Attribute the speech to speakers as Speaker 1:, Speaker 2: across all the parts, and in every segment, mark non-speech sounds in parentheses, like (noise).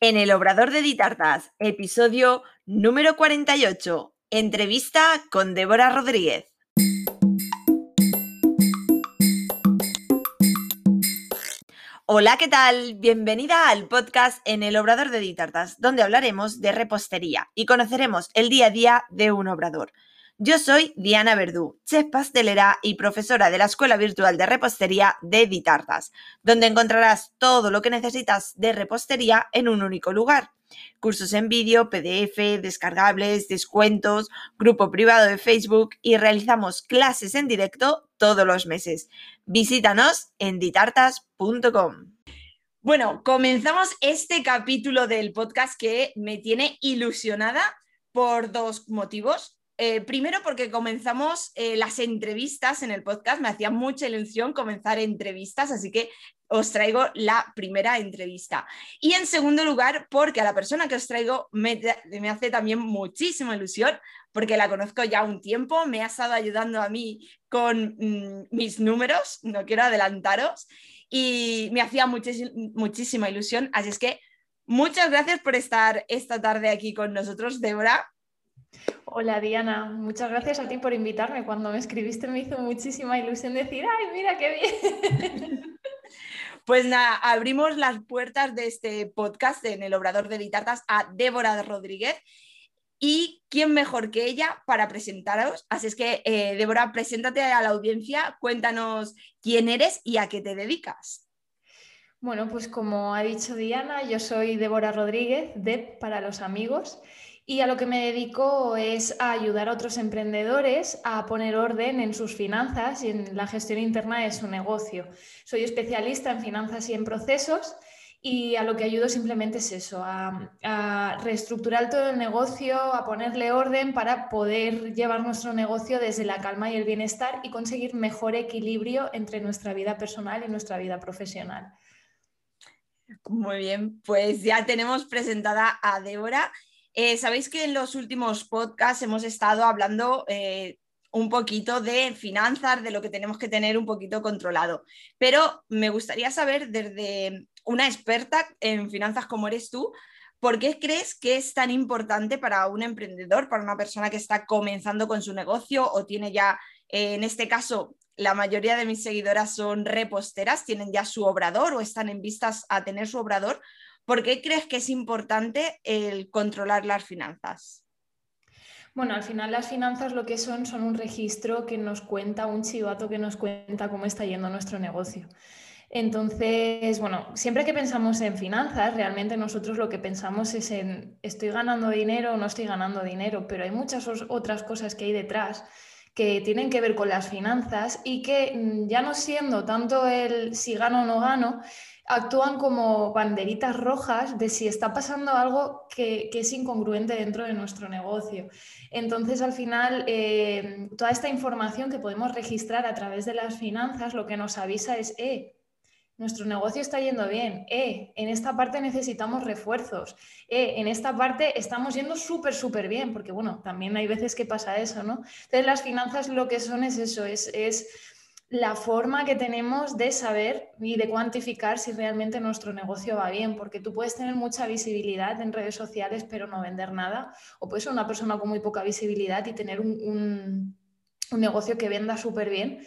Speaker 1: En el Obrador de Ditartas, episodio número 48, entrevista con Débora Rodríguez. Hola, ¿qué tal? Bienvenida al podcast en el Obrador de Ditartas, donde hablaremos de repostería y conoceremos el día a día de un obrador. Yo soy Diana Verdú, chef pastelera y profesora de la Escuela Virtual de Repostería de Ditartas, donde encontrarás todo lo que necesitas de repostería en un único lugar. Cursos en vídeo, PDF, descargables, descuentos, grupo privado de Facebook y realizamos clases en directo todos los meses. Visítanos en ditartas.com. Bueno, comenzamos este capítulo del podcast que me tiene ilusionada por dos motivos. Eh, primero porque comenzamos eh, las entrevistas en el podcast, me hacía mucha ilusión comenzar entrevistas, así que os traigo la primera entrevista. Y en segundo lugar, porque a la persona que os traigo me, hace también muchísima ilusión, porque la conozco ya un tiempo, me ha estado ayudando a mí con mm, mis números, no quiero adelantaros, y me hacía muchísima ilusión. Así es que muchas gracias por estar esta tarde aquí con nosotros, Débora.
Speaker 2: Hola Diana, muchas gracias a ti por invitarme. Cuando me escribiste me hizo muchísima ilusión decir, ay, mira qué bien. (laughs)
Speaker 1: Pues nada, abrimos las puertas de este podcast en el Obrador de Ditartas a Débora Rodríguez. ¿Y quién mejor que ella para presentaros? Así es que, eh, Débora, preséntate a la audiencia, cuéntanos quién eres y a qué te dedicas.
Speaker 2: Bueno, pues como ha dicho Diana, yo soy Débora Rodríguez, de para los amigos. Y a lo que me dedico es a ayudar a otros emprendedores a poner orden en sus finanzas y en la gestión interna de su negocio. Soy especialista en finanzas y en procesos y a lo que ayudo simplemente es eso, a, reestructurar todo el negocio, a ponerle orden para poder llevar nuestro negocio desde la calma y el bienestar y conseguir mejor equilibrio entre nuestra vida personal y nuestra vida profesional.
Speaker 1: Muy bien, pues ya tenemos presentada a Débora eh, sabéis que en los últimos podcasts hemos estado hablando eh, un poquito de finanzas, de lo que tenemos que tener un poquito controlado, pero me gustaría saber desde una experta en finanzas como eres tú, ¿por qué crees que es tan importante para un emprendedor, para una persona que está comenzando con su negocio o tiene ya, eh, en este caso, la mayoría de mis seguidoras son reposteras, tienen ya su obrador o están en vistas a tener su obrador. ¿Por qué crees que es importante el controlar las finanzas?
Speaker 2: Bueno, al final las finanzas lo que son son un registro que nos cuenta, un chivato que nos cuenta cómo está yendo nuestro negocio. Entonces, bueno, siempre que pensamos en finanzas, realmente nosotros lo que pensamos es en estoy ganando dinero o no estoy ganando dinero, pero hay muchas otras cosas que hay detrás que tienen que ver con las finanzas y que mm, ya no siendo tanto el si gano o no gano, actúan como banderitas rojas de si está pasando algo que, es incongruente dentro de nuestro negocio. Entonces, al final, eh, toda esta información que podemos registrar a través de las finanzas lo que nos avisa es, eh, nuestro negocio está yendo bien, eh, en esta parte necesitamos refuerzos, eh, en esta parte estamos yendo súper, súper bien, porque bueno, también hay veces que pasa eso, ¿no? Entonces, las finanzas lo que son es eso, es... es la forma que tenemos de saber y de cuantificar si realmente nuestro negocio va bien, porque tú puedes tener mucha visibilidad en redes sociales pero no vender nada, o puedes ser una persona con muy poca visibilidad y tener un, negocio que venda súper bien,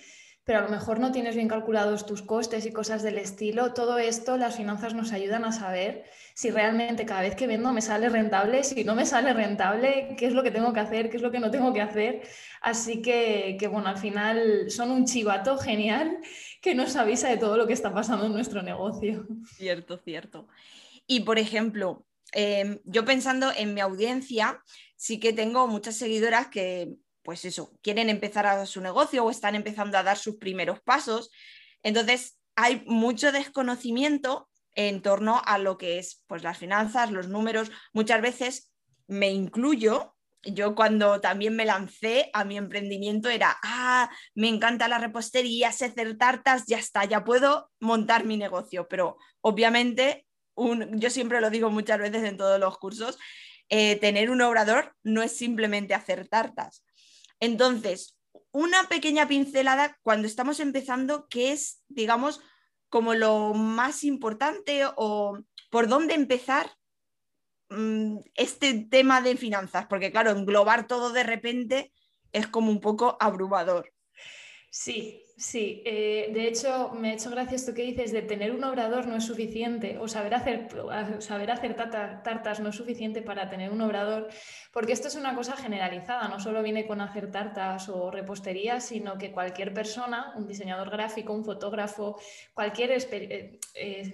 Speaker 2: pero a lo mejor no tienes bien calculados tus costes y cosas del estilo. Todo esto las finanzas nos ayudan a saber si realmente cada vez que vendo me sale rentable, si no me sale rentable, qué es lo que tengo que hacer, qué es lo que no tengo que hacer. Así que, bueno, al final son un chivato genial que nos avisa de todo lo que está pasando en nuestro negocio.
Speaker 1: Cierto, cierto. Y por ejemplo, em, yo pensando en mi audiencia, sí que tengo muchas seguidoras que, pues eso, quieren empezar a su negocio o están empezando a dar sus primeros pasos. Entonces, hay mucho desconocimiento en torno a lo que es pues las finanzas, los números. Muchas veces me incluyo yo cuando también me lancé a mi emprendimiento era, ah, me encanta la repostería, sé hacer tartas, ya está, ya puedo montar mi negocio. Pero obviamente, yo siempre lo digo muchas veces en todos los cursos, eh, tener un obrador no es simplemente hacer tartas. Entonces, una pequeña pincelada cuando estamos empezando, que es, digamos, como lo más importante o por dónde empezar mm, este tema de finanzas? Porque claro, englobar todo de repente es como un poco abrumador.
Speaker 2: Sí, Sí, eh, de hecho, me ha hecho gracia esto que dices de tener un obrador no es suficiente o saber hacer, saber hacer tartas no es suficiente para tener un obrador, porque esto es una cosa generalizada, no solo viene con hacer tartas o repostería, sino que cualquier persona, un diseñador gráfico, un fotógrafo, cualquier, eh, eh,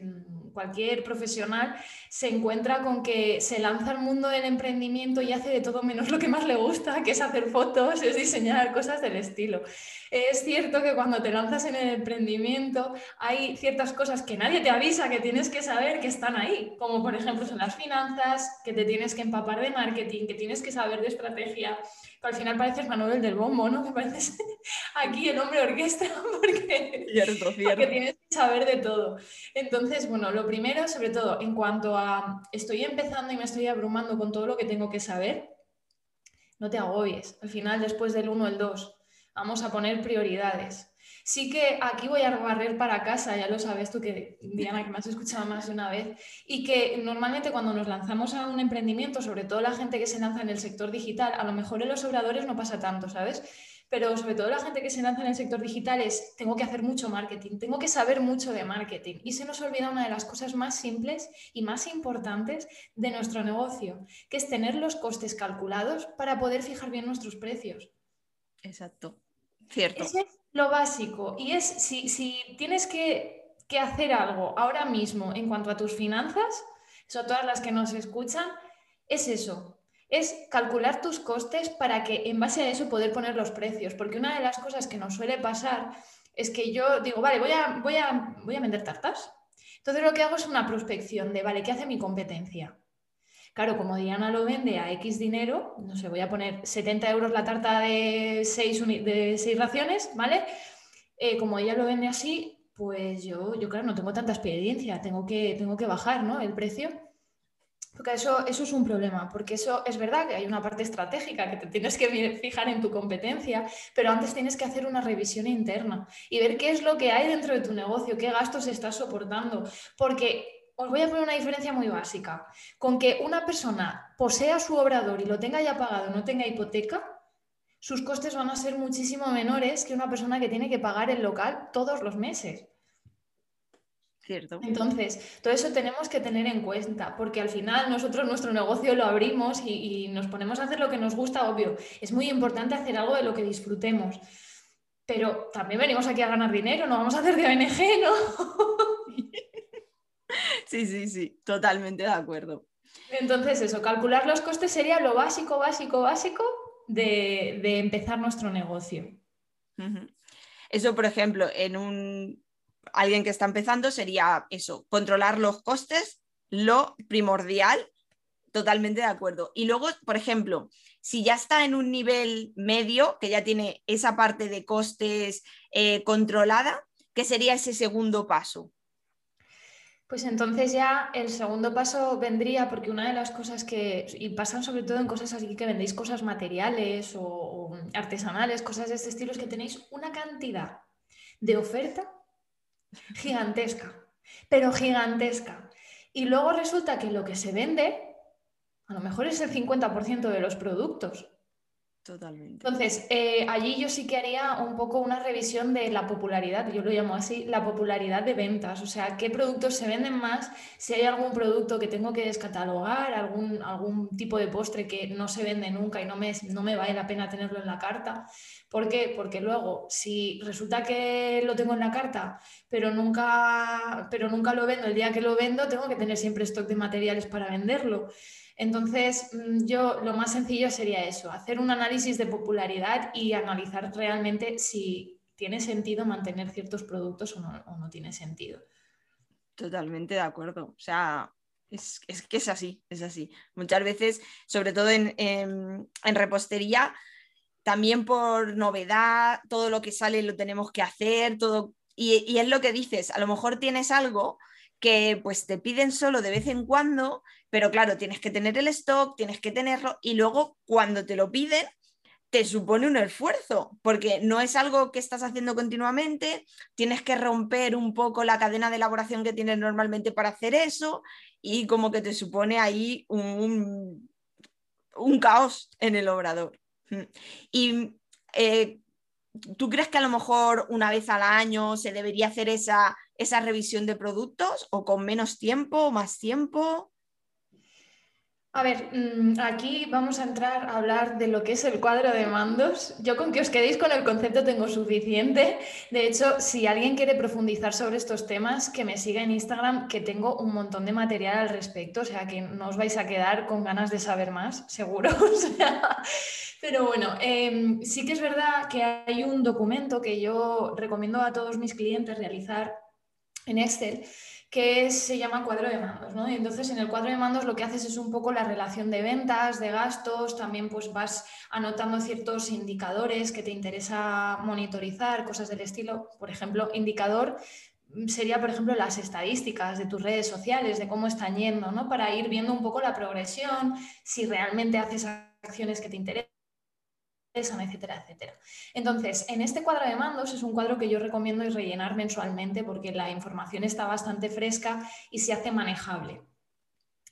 Speaker 2: cualquier profesional, se encuentra con que se lanza al mundo del emprendimiento y hace de todo menos lo que más le gusta, que es hacer fotos, es diseñar cosas del estilo. Es cierto que cuando te lanzas en el emprendimiento hay ciertas cosas que nadie te avisa que tienes que saber que están ahí, como por ejemplo son las finanzas, que te tienes que empapar de marketing, que que saber de estrategia, que al final pareces Manuel del Bombo, ¿no? Que pareces (laughs) aquí el hombre orquesta (laughs) porque, porque tienes que saber de todo. Entonces, bueno, lo primero, sobre todo, en cuanto a estoy empezando y me estoy abrumando con todo lo que tengo que saber, no te agobies. Al final, después del 1, el 2, vamos a poner prioridades. Sí que aquí voy a barrer para casa, ya lo sabes tú que Diana, que me has escuchado más de una vez, y que normalmente cuando nos lanzamos a un emprendimiento, sobre todo la gente que se lanza en el sector digital, a lo mejor en los obradores no pasa tanto, ¿sabes? Pero sobre todo la gente que se lanza en el sector digital es, tengo que hacer mucho marketing, tengo que saber mucho de marketing. Y se nos olvida una de las cosas más simples y más importantes de nuestro negocio, que es tener los costes calculados para poder fijar bien nuestros precios.
Speaker 1: Exacto. Cierto.
Speaker 2: Lo básico. Y es si, tienes que, hacer algo ahora mismo en cuanto a tus finanzas, eso todas las que nos escuchan, es eso. Es calcular tus costes para que en base a eso poder poner los precios. Porque una de las cosas que nos suele pasar es que yo digo, vale, voy a, voy a, voy a vender tartas. Entonces lo que hago es una prospección de, vale, ¿qué hace mi competencia? Claro, como Diana lo vende a X dinero, no sé, voy a poner 70 euros la tarta de 6, de raciones, ¿vale? Eh, como ella lo vende así, pues yo, yo, claro, no tengo tanta experiencia, tengo que, tengo que bajar ¿no? el precio. Porque eso, eso es un problema, porque eso es verdad que hay una parte estratégica que te tienes que fijar en tu competencia, pero antes tienes que hacer una revisión interna y ver qué es lo que hay dentro de tu negocio, qué gastos estás soportando, porque os voy a poner una diferencia muy básica. Con que una persona posea su obrador y lo tenga ya pagado, no tenga hipoteca, sus costes van a ser muchísimo menores que una persona que tiene que pagar el local todos los meses.
Speaker 1: Cierto.
Speaker 2: Entonces, todo eso tenemos que tener en cuenta, porque al final nosotros nuestro negocio lo abrimos y, y, nos ponemos a hacer lo que nos gusta, obvio. Es muy importante hacer algo de lo que disfrutemos, pero también venimos aquí a ganar dinero, no vamos a hacer de ONG, ¿no? (laughs)
Speaker 1: Sí, sí, sí, totalmente de acuerdo.
Speaker 2: Entonces, eso, calcular los costes sería lo básico, básico, básico de, empezar nuestro negocio.
Speaker 1: Eso, por ejemplo, en un alguien que está empezando sería eso, controlar los costes, lo primordial, totalmente de acuerdo. Y luego, por ejemplo, si ya está en un nivel medio, que ya tiene esa parte de costes eh, controlada, ¿qué sería ese segundo paso?
Speaker 2: Pues entonces ya el segundo paso vendría, porque una de las cosas que, y pasan sobre todo en cosas así que vendéis cosas materiales o, artesanales, cosas de este estilo, es que tenéis una cantidad de oferta gigantesca, pero gigantesca. Y luego resulta que lo que se vende, a lo mejor es el 50% de los productos. Entonces, eh, allí yo sí que haría un poco una revisión de la popularidad, yo lo llamo así, la popularidad de ventas, o sea, qué productos se venden más, si hay algún producto que tengo que descatalogar, algún, algún tipo de postre que no se vende nunca y no me, no me vale la pena tenerlo en la carta. ¿Por qué? Porque luego, si resulta que lo tengo en la carta, pero nunca, pero nunca lo vendo, el día que lo vendo tengo que tener siempre stock de materiales para venderlo. Entonces, mm, yo lo más sencillo sería eso, hacer un análisis de popularidad y analizar realmente si tiene sentido mantener ciertos productos o no, tiene sentido.
Speaker 1: Totalmente de acuerdo. O sea, es, que es así, es así. Muchas veces, sobre todo en, repostería, también por novedad, todo lo que sale lo tenemos que hacer, todo. Y, y, es lo que dices, a lo mejor tienes algo que pues te piden solo de vez en cuando, pero claro, tienes que tener el stock, tienes que tenerlo y luego cuando te lo piden, te supone un esfuerzo, porque no es algo que estás haciendo continuamente, tienes que romper un poco la cadena de elaboración que tienes normalmente para hacer eso y como que te supone ahí un, caos en el obrador. Mm. Y eh, ¿tú crees que a lo mejor una vez al año se debería hacer esa, esa revisión de productos o con menos tiempo o más tiempo?
Speaker 2: A ver, mm, aquí vamos a entrar a hablar de lo que es el cuadro de mandos. Yo con que os quedéis con el concepto tengo suficiente. De hecho, si alguien quiere profundizar sobre estos temas, que me siga en Instagram, que tengo un montón de material al respecto, o sea que no os vais a quedar con ganas de saber más, (laughs) seguro. pero bueno, em, sí que es verdad que hay un documento que yo recomiendo a todos mis clientes realizar en Excel que se llama cuadro de mandos. ¿no? Y entonces en el cuadro de mandos lo que haces es un poco la relación de ventas, de gastos, también pues vas anotando ciertos indicadores que te interesa monitorizar, cosas del estilo. Por ejemplo, indicador sería, por ejemplo, las estadísticas de tus redes sociales, de cómo están yendo, ¿no? Para ir viendo un poco la progresión, si realmente haces acciones que te interesan etcétera, etcétera. Entonces, en este cuadro de mandos es un cuadro que yo recomiendo rellenar mensualmente porque la información está bastante fresca y se hace manejable.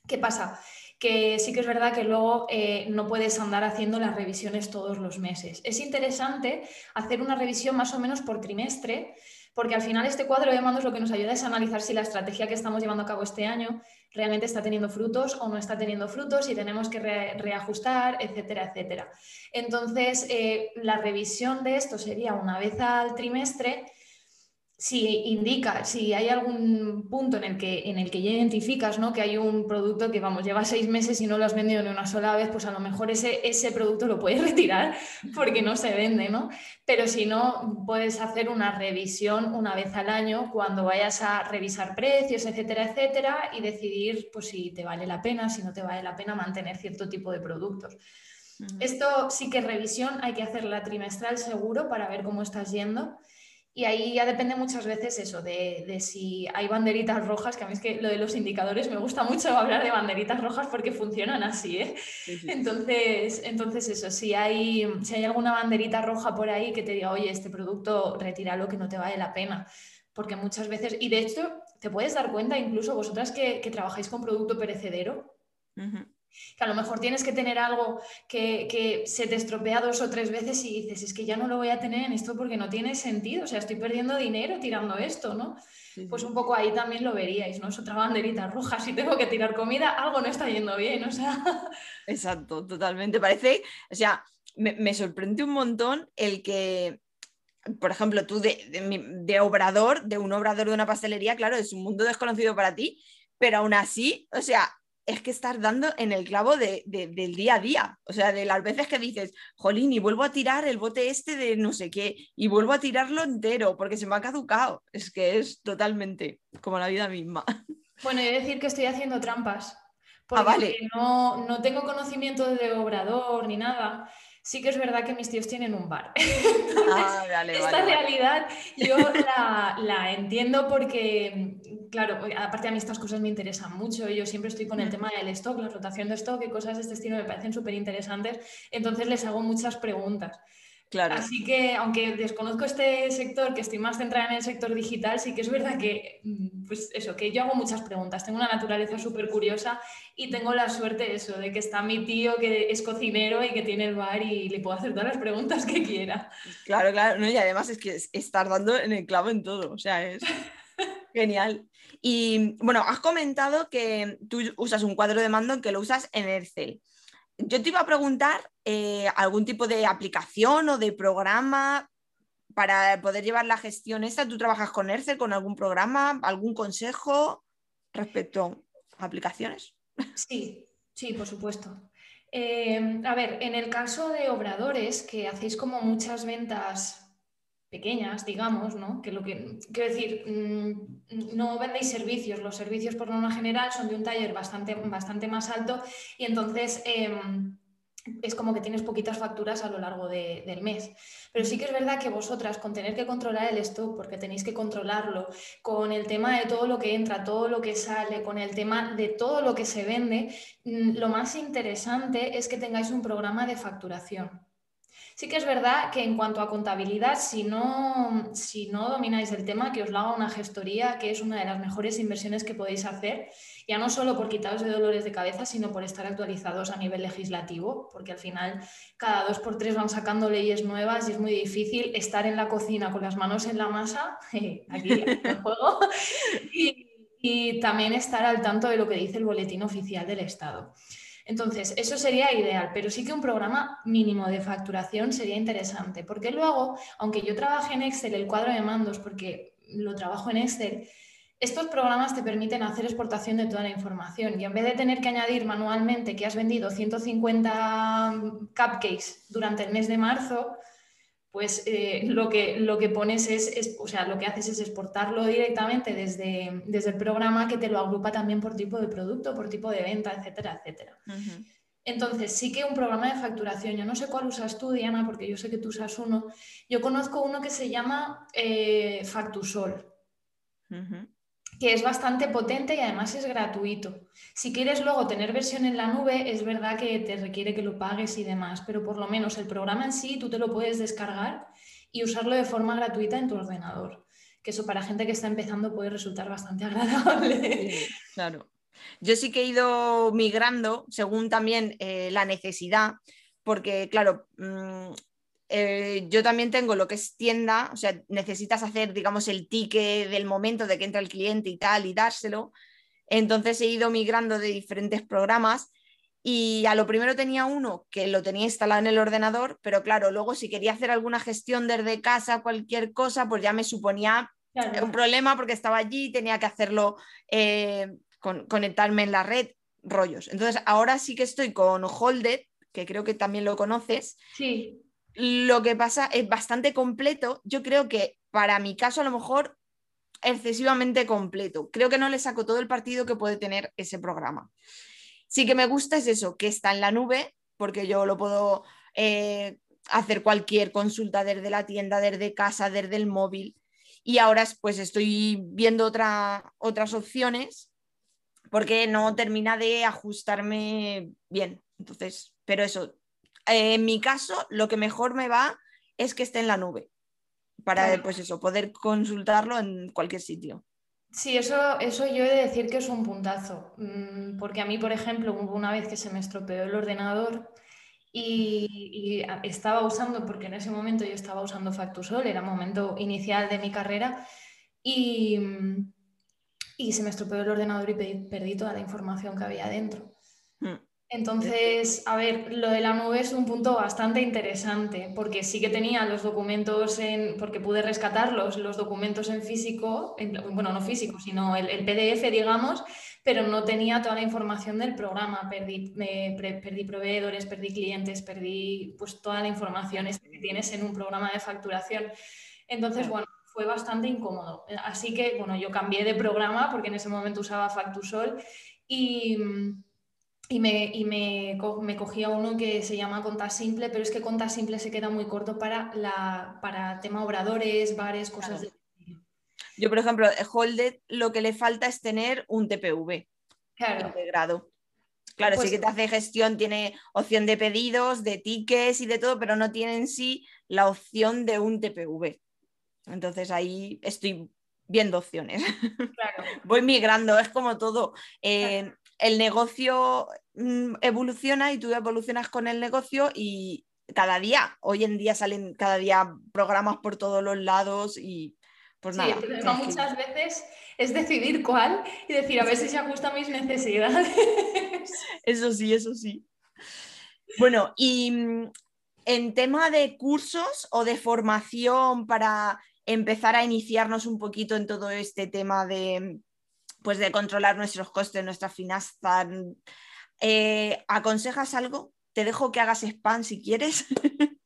Speaker 2: ¿Qué pasa? Que sí que es verdad que luego eh, no puedes andar haciendo las revisiones todos los meses. Es interesante hacer una revisión más o menos por trimestre porque al final este cuadro de mandos lo que nos ayuda es analizar si la estrategia que estamos llevando a cabo este año realmente está teniendo frutos o no está teniendo frutos, si tenemos que reajustar, etcétera, etcétera. Entonces, eh, la revisión de esto sería una vez al trimestre si indica, si hay algún punto en el que, en el que ya identificas ¿no? que hay un producto que vamos, lleva seis meses y no lo has vendido ni una sola vez, pues a lo mejor ese, ese producto lo puedes (laughs) retirar porque no se vende, ¿no? Pero si no, puedes hacer una revisión una vez al año cuando vayas a revisar precios, etcétera, etcétera, y decidir pues, si te vale la pena, si no te vale la pena mantener cierto tipo de productos. Esto sí que revisión, hay que hacerla trimestral seguro para ver cómo estás yendo. Y ahí ya depende muchas veces eso, de, si hay banderitas rojas, que a mí es que lo de los indicadores me gusta mucho hablar de banderitas rojas porque funcionan así, ¿eh? Entonces, entonces eso, si hay, si hay alguna banderita roja por ahí que te diga, oye, este producto retíralo que no te vale la pena. Porque muchas veces, y de hecho, te puedes dar cuenta, incluso vosotras que, trabajáis con producto perecedero, que a lo mejor tienes que tener algo que, se te estropea dos o tres veces y dices, es que ya no lo voy a tener en esto porque no tiene sentido, o sea, estoy perdiendo dinero tirando esto, ¿no? Pues un poco ahí también lo veríais, ¿no? Es otra banderita roja, si tengo que tirar comida, algo no está yendo bien, o sea... (laughs)
Speaker 1: Exacto, totalmente, parece, o sea, me, sorprende un montón el que por ejemplo, tú de, obrador, de un obrador de una pastelería, claro, es un mundo desconocido para ti, pero aún así, o sea, es que estás dando en el clavo del día a día. O sea, de las veces que dices, jolín, y vuelvo a tirar el bote este de no sé qué, y vuelvo a tirarlo entero porque se me ha caducado. Es que es totalmente como la vida misma. (laughs)
Speaker 2: Bueno, he de decir que estoy haciendo trampas. Ah, porque no, no tengo conocimiento de obrador ni nada sí que es verdad que mis tíos tienen un bar. (laughs) Ah, esta realidad yo (laughs) la, entiendo porque, claro, aparte a mí estas cosas me interesan mucho. Yo siempre estoy con el tema del stock, la rotación de stock y cosas de este estilo me parecen súper interesantes. Entonces les hago muchas preguntas. Así que, aunque desconozco este sector, que estoy más centrada en el sector digital, sí que es verdad que, mm, pues eso, que yo hago muchas preguntas. Tengo una naturaleza súper curiosa y tengo la suerte eso, de que está mi tío que es cocinero y que tiene el bar y le puedo hacer todas las preguntas que quiera.
Speaker 1: Claro, claro, y además es que estar dando en el clavo en todo, o sea, es (laughs) genial. Y bueno, has comentado que tú usas un cuadro de mando que lo usas en Excel yo te iba a preguntar eh, algún tipo de aplicación o de programa para poder llevar la gestión esta. ¿Tú trabajas con Ercel, con algún programa, algún consejo respecto a aplicaciones?
Speaker 2: Sí, sí, por supuesto. Eh, a ver, en el caso de obradores, que hacéis como muchas ventas pequeñas, digamos, ¿no? Que lo que quiero decir, mm, no vendéis servicios, los servicios por norma general son de un taller bastante, bastante más alto y entonces em, es como que tienes poquitas facturas a lo largo del mes. Pero sí que es verdad que vosotras, con tener que controlar el stock, porque tenéis que controlarlo, con el tema de todo lo que entra, todo lo que sale, con el tema de todo lo que se vende, mm, lo más interesante es que tengáis un programa de facturación. Sí que es verdad que en cuanto a contabilidad, si no, si no domináis el tema, que os lo haga una gestoría, que es una de las mejores inversiones que podéis hacer, ya no solo por quitaros de dolores de cabeza, sino por estar actualizados a nivel legislativo, porque al final cada dos por tres van sacando leyes nuevas y es muy difícil estar en la cocina con las manos en la masa, (laughs) aquí el juego, y también estar al tanto de lo que dice el boletín oficial del Estado. Entonces, eso sería ideal, pero sí que un programa mínimo de facturación sería interesante, porque luego, aunque yo trabaje en Excel el cuadro de mandos, porque lo trabajo en Excel, estos programas te permiten hacer exportación de toda la información y en vez de tener que añadir manualmente que has vendido 150 cupcakes durante el mes de marzo, pues eh, lo, que, lo que pones es, o sea, lo que haces es exportarlo directamente desde, desde el programa que te lo agrupa también por tipo de producto, por tipo de venta, etcétera, etcétera. Entonces, sí que un programa de facturación, yo no sé cuál usas tú, Diana, porque yo sé que tú usas uno. Yo conozco uno que se llama eh, Factusol que es bastante potente y además es gratuito. Si quieres luego tener versión en la nube, es verdad que te requiere que lo pagues y demás, pero por lo menos el programa en sí tú te lo puedes descargar y usarlo de forma gratuita en tu ordenador. Que eso para gente que está empezando puede resultar bastante (laughs) agradable.
Speaker 1: claro. Yo sí que he ido migrando según también eh, la necesidad, porque claro, mm, eh, yo también tengo lo que es tienda, o sea, necesitas hacer, digamos, el ticket del momento de que entra el cliente y tal y dárselo. Entonces he ido migrando de diferentes programas y a lo primero tenía uno que lo tenía instalado en el ordenador, pero claro, luego si quería hacer alguna gestión desde casa, cualquier cosa, pues ya me suponía un problema porque estaba allí y tenía que hacerlo, eh, con, conectarme en la red, rollos. Entonces ahora sí que estoy con Holded, que creo que también lo conoces.
Speaker 2: Sí.
Speaker 1: Lo que pasa es bastante completo. Yo creo que para mi caso a lo mejor excesivamente completo. Creo que no le saco todo el partido que puede tener ese programa. Sí que me gusta es eso, que está en la nube, porque yo lo puedo eh, hacer cualquier consulta desde la tienda, desde casa, desde el móvil. Y ahora pues estoy viendo otras opciones porque no termina de ajustarme bien. Entonces, pero eso, en mi caso, lo que mejor me va es que esté en la nube, para pues eso, poder consultarlo en cualquier sitio.
Speaker 2: Sí, eso, eso yo he de decir que es un puntazo, mm, porque a mí, por ejemplo, hubo una vez que se me estropeó el ordenador y, estaba usando, porque en ese momento yo estaba usando Factusol, era momento inicial de mi carrera, y, y se me estropeó el ordenador y perdí, toda la información que había dentro. Hmm. Entonces, a ver, lo de la nube es un punto bastante interesante, porque sí que tenía los documentos en, porque pude rescatarlos, los documentos en físico, bueno, no físico, sino el, PDF, digamos, pero no tenía toda la información del programa. Perdí, perdí proveedores, perdí clientes, perdí pues toda la información que tienes en un programa de facturación. Entonces, bueno, fue bastante incómodo. Así que, bueno, yo cambié de programa porque en ese momento usaba Factusol y y, me, y me, me, cogía uno que se llama Conta Simple, pero es que Conta Simple se queda muy corto para, la, para tema obradores, bares, cosas de...
Speaker 1: Yo, por ejemplo, Holded lo que le falta es tener un TPV
Speaker 2: claro.
Speaker 1: integrado. Claro, sí pues que te hace gestión, tiene opción de pedidos, de tickets y de todo, pero no tiene en sí la opción de un TPV. Entonces ahí estoy viendo opciones.
Speaker 2: Claro. (laughs)
Speaker 1: Voy migrando, es como todo. Eh, el negocio mm, evoluciona y tú evolucionas con el negocio y cada día, hoy en día salen cada día programas por todos los lados y pues nada.
Speaker 2: muchas veces es decidir cuál y decir a ver si se ajusta a mis necesidades. (laughs)
Speaker 1: Eso sí, eso sí. Bueno, y mm, en tema de cursos o de formación para empezar a iniciarnos un poquito en todo este tema de, pues de controlar nuestros costes, nuestras finanzas. Eh, ¿Aconsejas algo? Te dejo que hagas spam si quieres. (laughs)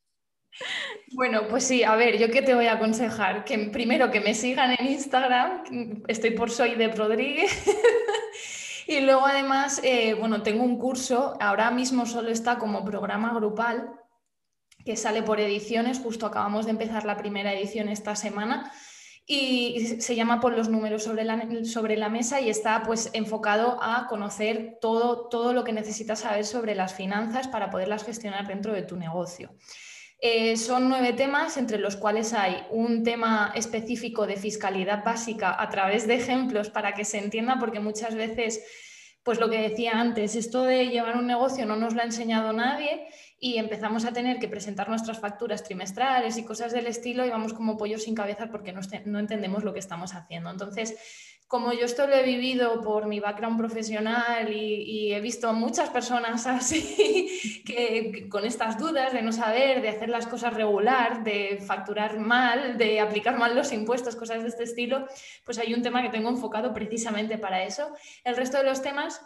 Speaker 2: Bueno, pues sí, a ver, yo qué te voy a aconsejar, que primero que me sigan en Instagram, estoy por Soy de Rodríguez, (laughs) y luego además, eh, bueno, tengo un curso, ahora mismo solo está como programa grupal, que sale por ediciones, justo acabamos de empezar la primera edición esta semana, y se llama Por los números sobre la, sobre la mesa y está pues enfocado a conocer todo, todo lo que necesitas saber sobre las finanzas para poderlas gestionar dentro de tu negocio. Eh, son nueve temas entre los cuales hay un tema específico de fiscalidad básica a través de ejemplos para que se entienda, porque muchas veces, pues lo que decía antes, esto de llevar un negocio no nos lo ha enseñado nadie y empezamos a tener que presentar nuestras facturas trimestrales y cosas del estilo y vamos como pollos sin cabeza porque no, no entendemos lo que estamos haciendo. Entonces, como yo esto lo he vivido por mi background profesional y, he visto muchas personas (laughs) así, que, con estas dudas de no saber, de hacer las cosas regular, de facturar mal, de aplicar mal los impuestos, cosas de este estilo, pues hay un tema que tengo enfocado precisamente para eso. El resto de los temas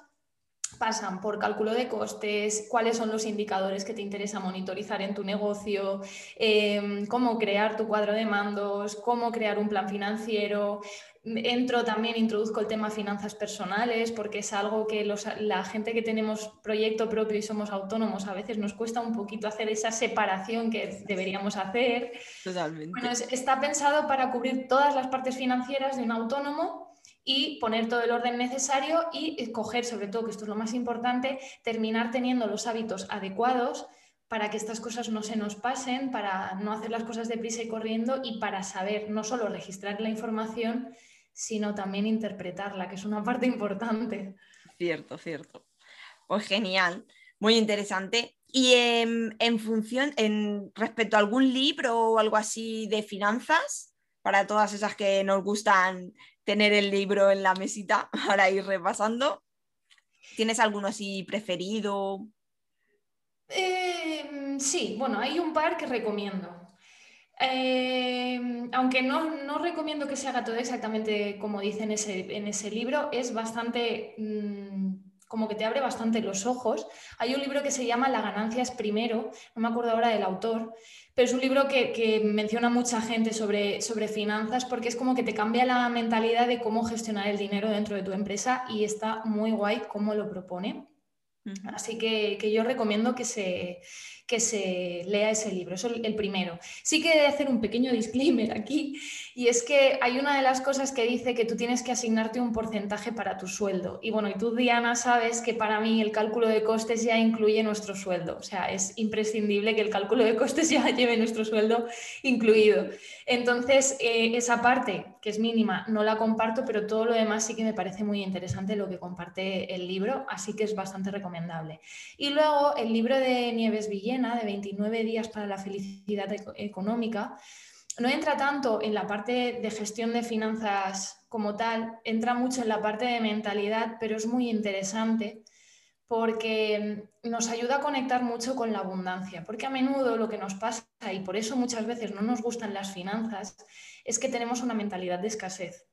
Speaker 2: pasan por cálculo de costes, cuáles son los indicadores que te interesa monitorizar en tu negocio, em, cómo crear tu cuadro de mandos, cómo crear un plan financiero, Entro también, introduzco el tema finanzas personales, porque es algo que la gente que tenemos proyecto propio y somos autónomos a veces nos cuesta un poquito hacer esa separación que deberíamos hacer.
Speaker 1: Totalmente.
Speaker 2: Bueno, está pensado para cubrir todas las partes financieras de un autónomo y poner todo el orden necesario y escoger, sobre todo, que esto es lo más importante, terminar teniendo los hábitos adecuados para que estas cosas no se nos pasen, para no hacer las cosas deprisa y corriendo y para saber no solo registrar la información, sino también interpretarla, que es una parte importante.
Speaker 1: Cierto, cierto. Pues genial, muy interesante. Y en, función, en respecto a algún libro o algo así de finanzas, para todas esas que nos gustan tener el libro en la mesita (laughs) para ir repasando, ¿tienes alguno así preferido?
Speaker 2: Eh, sí, bueno, hay un par que recomiendo. Eh, aunque no, recomiendo que se haga todo exactamente como dice en ese, en ese libro, es bastante, mm, como que te abre bastante los ojos. Hay un libro que se llama La ganancia es primero, no me acuerdo ahora del autor, pero es un libro que, menciona mucha gente sobre, sobre finanzas porque es como que te cambia la mentalidad de cómo gestionar el dinero dentro de tu empresa y está muy guay cómo lo propone. Así que, yo recomiendo que se, que se lea ese libro. Eso es el primero. Sí que he de hacer un pequeño (laughs) disclaimer aquí, y es que hay una de las cosas que dice que tú tienes que asignarte un porcentaje para tu sueldo. Y bueno, y tú, Diana, sabes que para mí el cálculo de costes ya incluye nuestro sueldo. O sea, es imprescindible que el cálculo de costes (laughs) ya lleve nuestro sueldo incluido. Entonces, eh, esa parte, que es mínima, no la comparto, pero todo lo demás sí que me parece muy interesante lo que comparte el libro, así que es bastante recomendable. Y luego el libro de Nieves Villén de 29 días para la felicidad económica, no entra tanto en la parte de gestión de finanzas como tal, entra mucho en la parte de mentalidad, pero es muy interesante porque nos ayuda a conectar mucho con la abundancia, porque a menudo lo que nos pasa, y por eso muchas veces no nos gustan las finanzas, es que tenemos una mentalidad de escasez.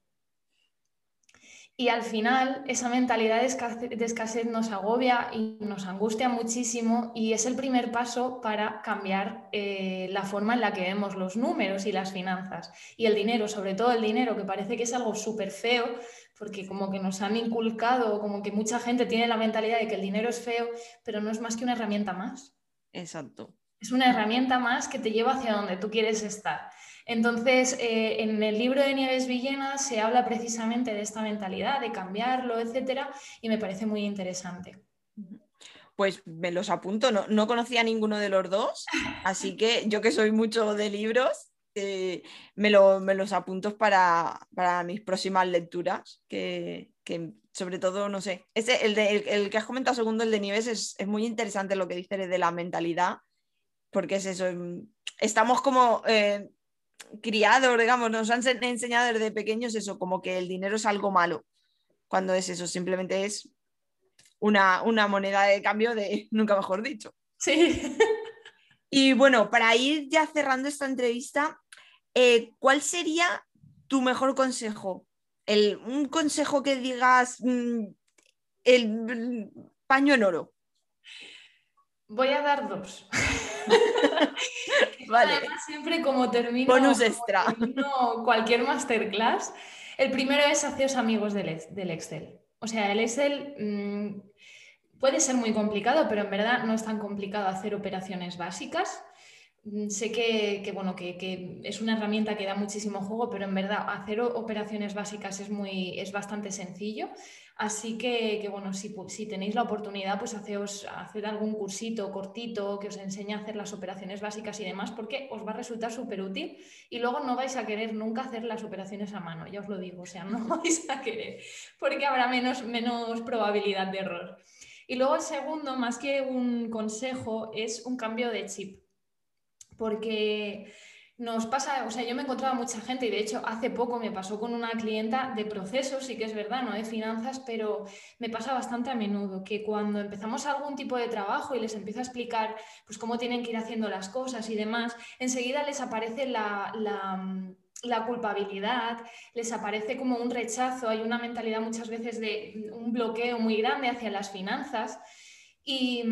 Speaker 2: Y al final esa mentalidad de escasez, nos agobia y nos angustia muchísimo y es el primer paso para cambiar eh, la forma en la que vemos los números y las finanzas. Y el dinero, sobre todo el dinero, que parece que es algo súper feo, porque como que nos han inculcado, como que mucha gente tiene la mentalidad de que el dinero es feo, pero no es más que una herramienta más.
Speaker 1: Exacto.
Speaker 2: Es una herramienta más que te lleva hacia donde tú quieres estar. Entonces, eh, en el libro de Nieves Villena se habla precisamente de esta mentalidad, de cambiarlo, etcétera, y me parece muy interesante.
Speaker 1: Pues me los apunto, no, conocía ninguno de los dos, así que yo que soy mucho de libros, eh, me, los apunto para, mis próximas lecturas, que, sobre todo, no sé, ese, el, el, que has comentado segundo, el de Nieves, es, muy interesante lo que dice de la mentalidad, porque es eso, em, estamos como... Eh, criados, digamos, nos han enseñado desde pequeños eso, como que el dinero es algo malo, cuando es eso, simplemente es una, moneda de cambio de, (laughs) nunca mejor dicho.
Speaker 2: Sí. (laughs)
Speaker 1: Y bueno, para ir ya cerrando esta entrevista, eh, ¿cuál sería tu mejor consejo? El, un consejo que digas mm, el paño en oro.
Speaker 2: Voy a dar dos. (laughs)
Speaker 1: vale.
Speaker 2: siempre como termino,
Speaker 1: extra.
Speaker 2: cualquier masterclass, el primero es haceros amigos del, Excel. O sea, el Excel mm, puede ser muy complicado, pero en verdad no es tan complicado hacer operaciones básicas. Mm, sé que, bueno, que, es una herramienta que da muchísimo juego, pero en verdad hacer operaciones básicas es, muy, es bastante sencillo. Así que, bueno, si, tenéis la oportunidad, pues haceos, hacer algún cursito cortito que os enseñe a hacer las operaciones básicas y demás, porque os va a resultar súper útil y luego no vais a querer nunca hacer las operaciones a mano, ya os lo digo, o sea, (laughs) no vais a querer, porque habrá menos, menos probabilidad de error. Y luego el segundo, más que un consejo, es un cambio de chip, porque nos pasa, o sea, yo me encontraba mucha gente y de hecho hace poco me pasó con una clienta de procesos, sí que es verdad, no de finanzas, pero me pasa bastante a menudo que cuando empezamos algún tipo de trabajo y les empiezo a explicar pues cómo tienen que ir haciendo las cosas y demás, enseguida les aparece la, la culpabilidad, les aparece como un rechazo, hay una mentalidad muchas veces de un bloqueo muy grande hacia las finanzas y,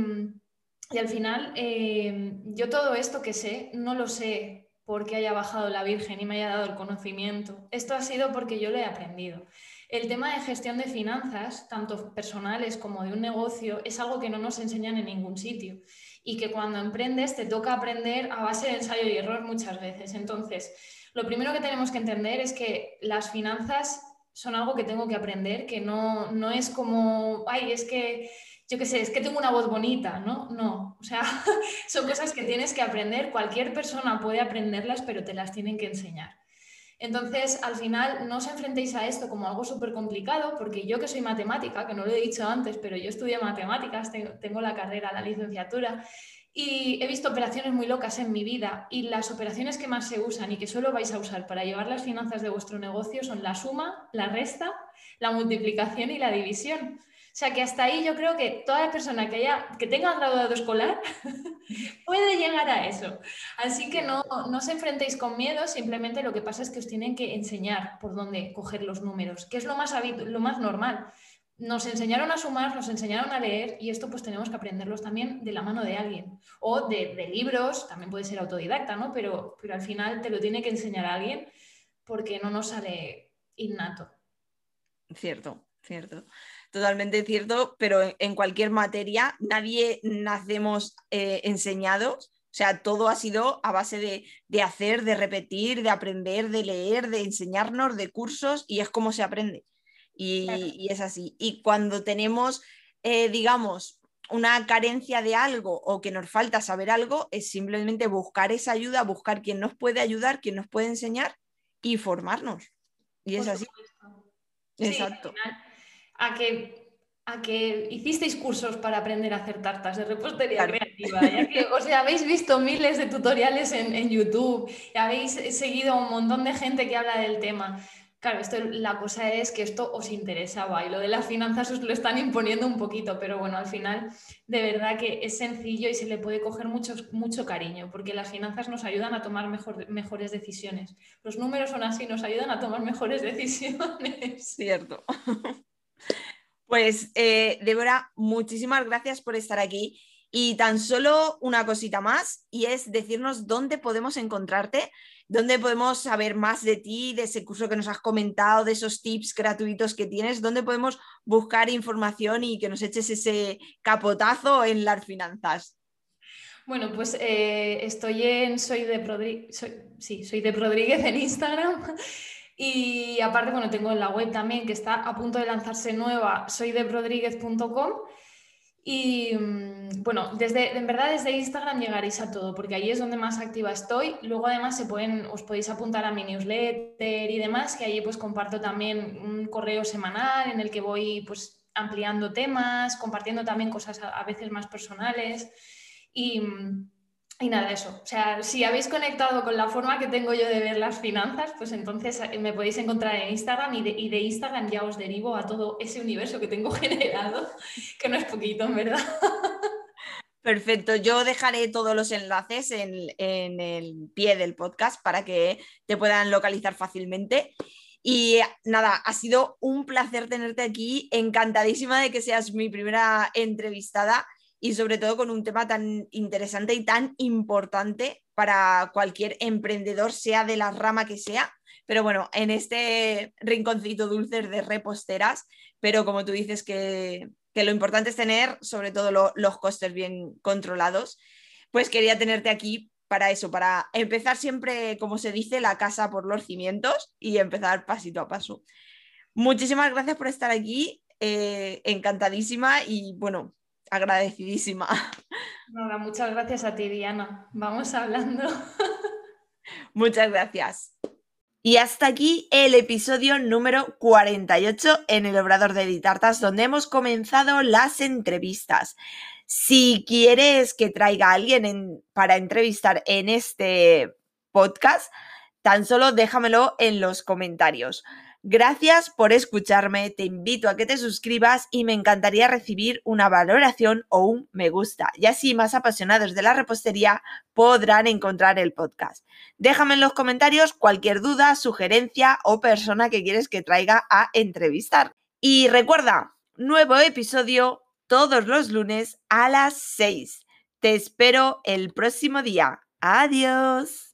Speaker 2: y al final eh, yo todo esto que sé no lo sé porque haya bajado la Virgen y me haya dado el conocimiento. Esto ha sido porque yo lo he aprendido. El tema de gestión de finanzas, tanto personales como de un negocio, es algo que no nos enseñan en ningún sitio y que cuando emprendes te toca aprender a base de ensayo y error muchas veces. Entonces, lo primero que tenemos que entender es que las finanzas son algo que tengo que aprender, que no, no es como, ay, es que yo qué sé, es que tengo una voz bonita, ¿no? No, o sea, (laughs) son cosas que tienes que aprender, cualquier persona puede aprenderlas, pero te las tienen que enseñar. Entonces, al final, no os enfrentéis a esto como algo súper complicado, porque yo que soy matemática, que no lo he dicho antes, pero yo estudié matemáticas, tengo la carrera, la licenciatura, y he visto operaciones muy locas en mi vida, y las operaciones que más se usan y que solo vais a usar para llevar las finanzas de vuestro negocio son la suma, la resta, la multiplicación y la división. O sea que hasta ahí yo creo que toda persona que, haya, que tenga graduado escolar (laughs) puede llegar a eso. Así que no, no os enfrentéis con miedo, simplemente lo que pasa es que os tienen que enseñar por dónde coger los números, que es lo más, lo más normal. Nos enseñaron a sumar, nos enseñaron a leer y esto pues tenemos que aprenderlos también de la mano de alguien o de, libros, también puede ser autodidacta, ¿no? Pero, pero al final te lo tiene que enseñar alguien porque no nos sale innato.
Speaker 1: Cierto, cierto totalmente cierto, pero en, cualquier materia nadie nacemos eh, enseñados. O sea, todo ha sido a base de, hacer, de repetir, de aprender, de leer, de enseñarnos, de cursos, y es como se aprende. Y, es así. Y cuando tenemos, eh, digamos, una carencia de algo o que nos falta saber algo, es simplemente buscar esa ayuda, buscar quien nos puede ayudar, quien nos puede enseñar y formarnos. Y es así.
Speaker 2: Exacto a que, a que hicisteis cursos para aprender a hacer tartas de repostería creativa. o sea, habéis visto miles de tutoriales en, YouTube y habéis seguido a un montón de gente que habla del tema. Claro, esto, la cosa es que esto os interesaba y lo de las finanzas os lo están imponiendo un poquito, pero bueno, al final de verdad que es sencillo y se le puede coger mucho, mucho cariño, porque las finanzas nos ayudan a tomar mejor, mejores decisiones. Los números son así, nos ayudan a tomar mejores (laughs) decisiones.
Speaker 1: Cierto. Pues, eh, Débora, muchísimas gracias por estar aquí. Y tan solo una cosita más, y es decirnos dónde podemos encontrarte, dónde podemos saber más de ti, de ese curso que nos has comentado, de esos tips gratuitos que tienes, dónde podemos buscar información y que nos eches ese capotazo en las finanzas.
Speaker 2: Bueno, pues eh, estoy en Soy de, sí, soy de Rodríguez en Instagram. Y aparte, bueno, tengo la web también que está a punto de lanzarse nueva, soydebrodríguez.com. Y mm, bueno, desde, en verdad desde Instagram llegaréis a todo, porque ahí es donde más activa estoy. Luego además se pueden, os podéis apuntar a mi newsletter y demás, que allí pues comparto también un correo semanal en el que voy pues ampliando temas, compartiendo también cosas a, a veces más personales. Y, mm, y nada, eso. O sea, si habéis conectado con la forma que tengo yo de ver las finanzas, pues entonces eh, me podéis encontrar en Instagram y de, Instagram ya os derivo a todo ese universo que tengo (laughs) generado, que no es poquito, en verdad.
Speaker 1: Perfecto, yo dejaré todos los enlaces en, en, el pie del podcast para que te puedan localizar fácilmente. Y nada, ha sido un placer tenerte aquí, encantadísima de que seas mi primera entrevistada y sobre todo con un tema tan interesante y tan importante para cualquier emprendedor, sea de la rama que sea. Pero bueno, en este rinconcito dulce de reposteras, pero como tú dices que, lo importante es tener sobre todo los costes bien controlados, pues quería tenerte aquí para eso, para empezar siempre, como se dice, la casa por los cimientos y empezar pasito a paso. Muchísimas gracias por estar aquí eh, encantadísima y bueno, agradecidísima.
Speaker 2: Nada, muchas gracias a ti, Diana. Vamos hablando. (laughs)
Speaker 1: Muchas gracias. Y hasta aquí el episodio número 48 en el Obrador de Editartas, donde hemos comenzado las entrevistas. Si quieres que traiga a alguien para entrevistar en este podcast, tan solo déjamelo en los comentarios. Gracias por escucharme, te invito a que te suscribas y me encantaría recibir una valoración o un me gusta, y así más apasionados de la repostería podrán encontrar el podcast. Déjame en los comentarios cualquier duda, sugerencia o persona que quieres que traiga a entrevistar. Y recuerda, nuevo episodio todos los lunes a las 6. Te espero el próximo día. Adiós.